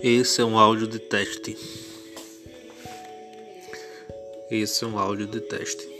Esse é um áudio de teste. Esse é um áudio de teste.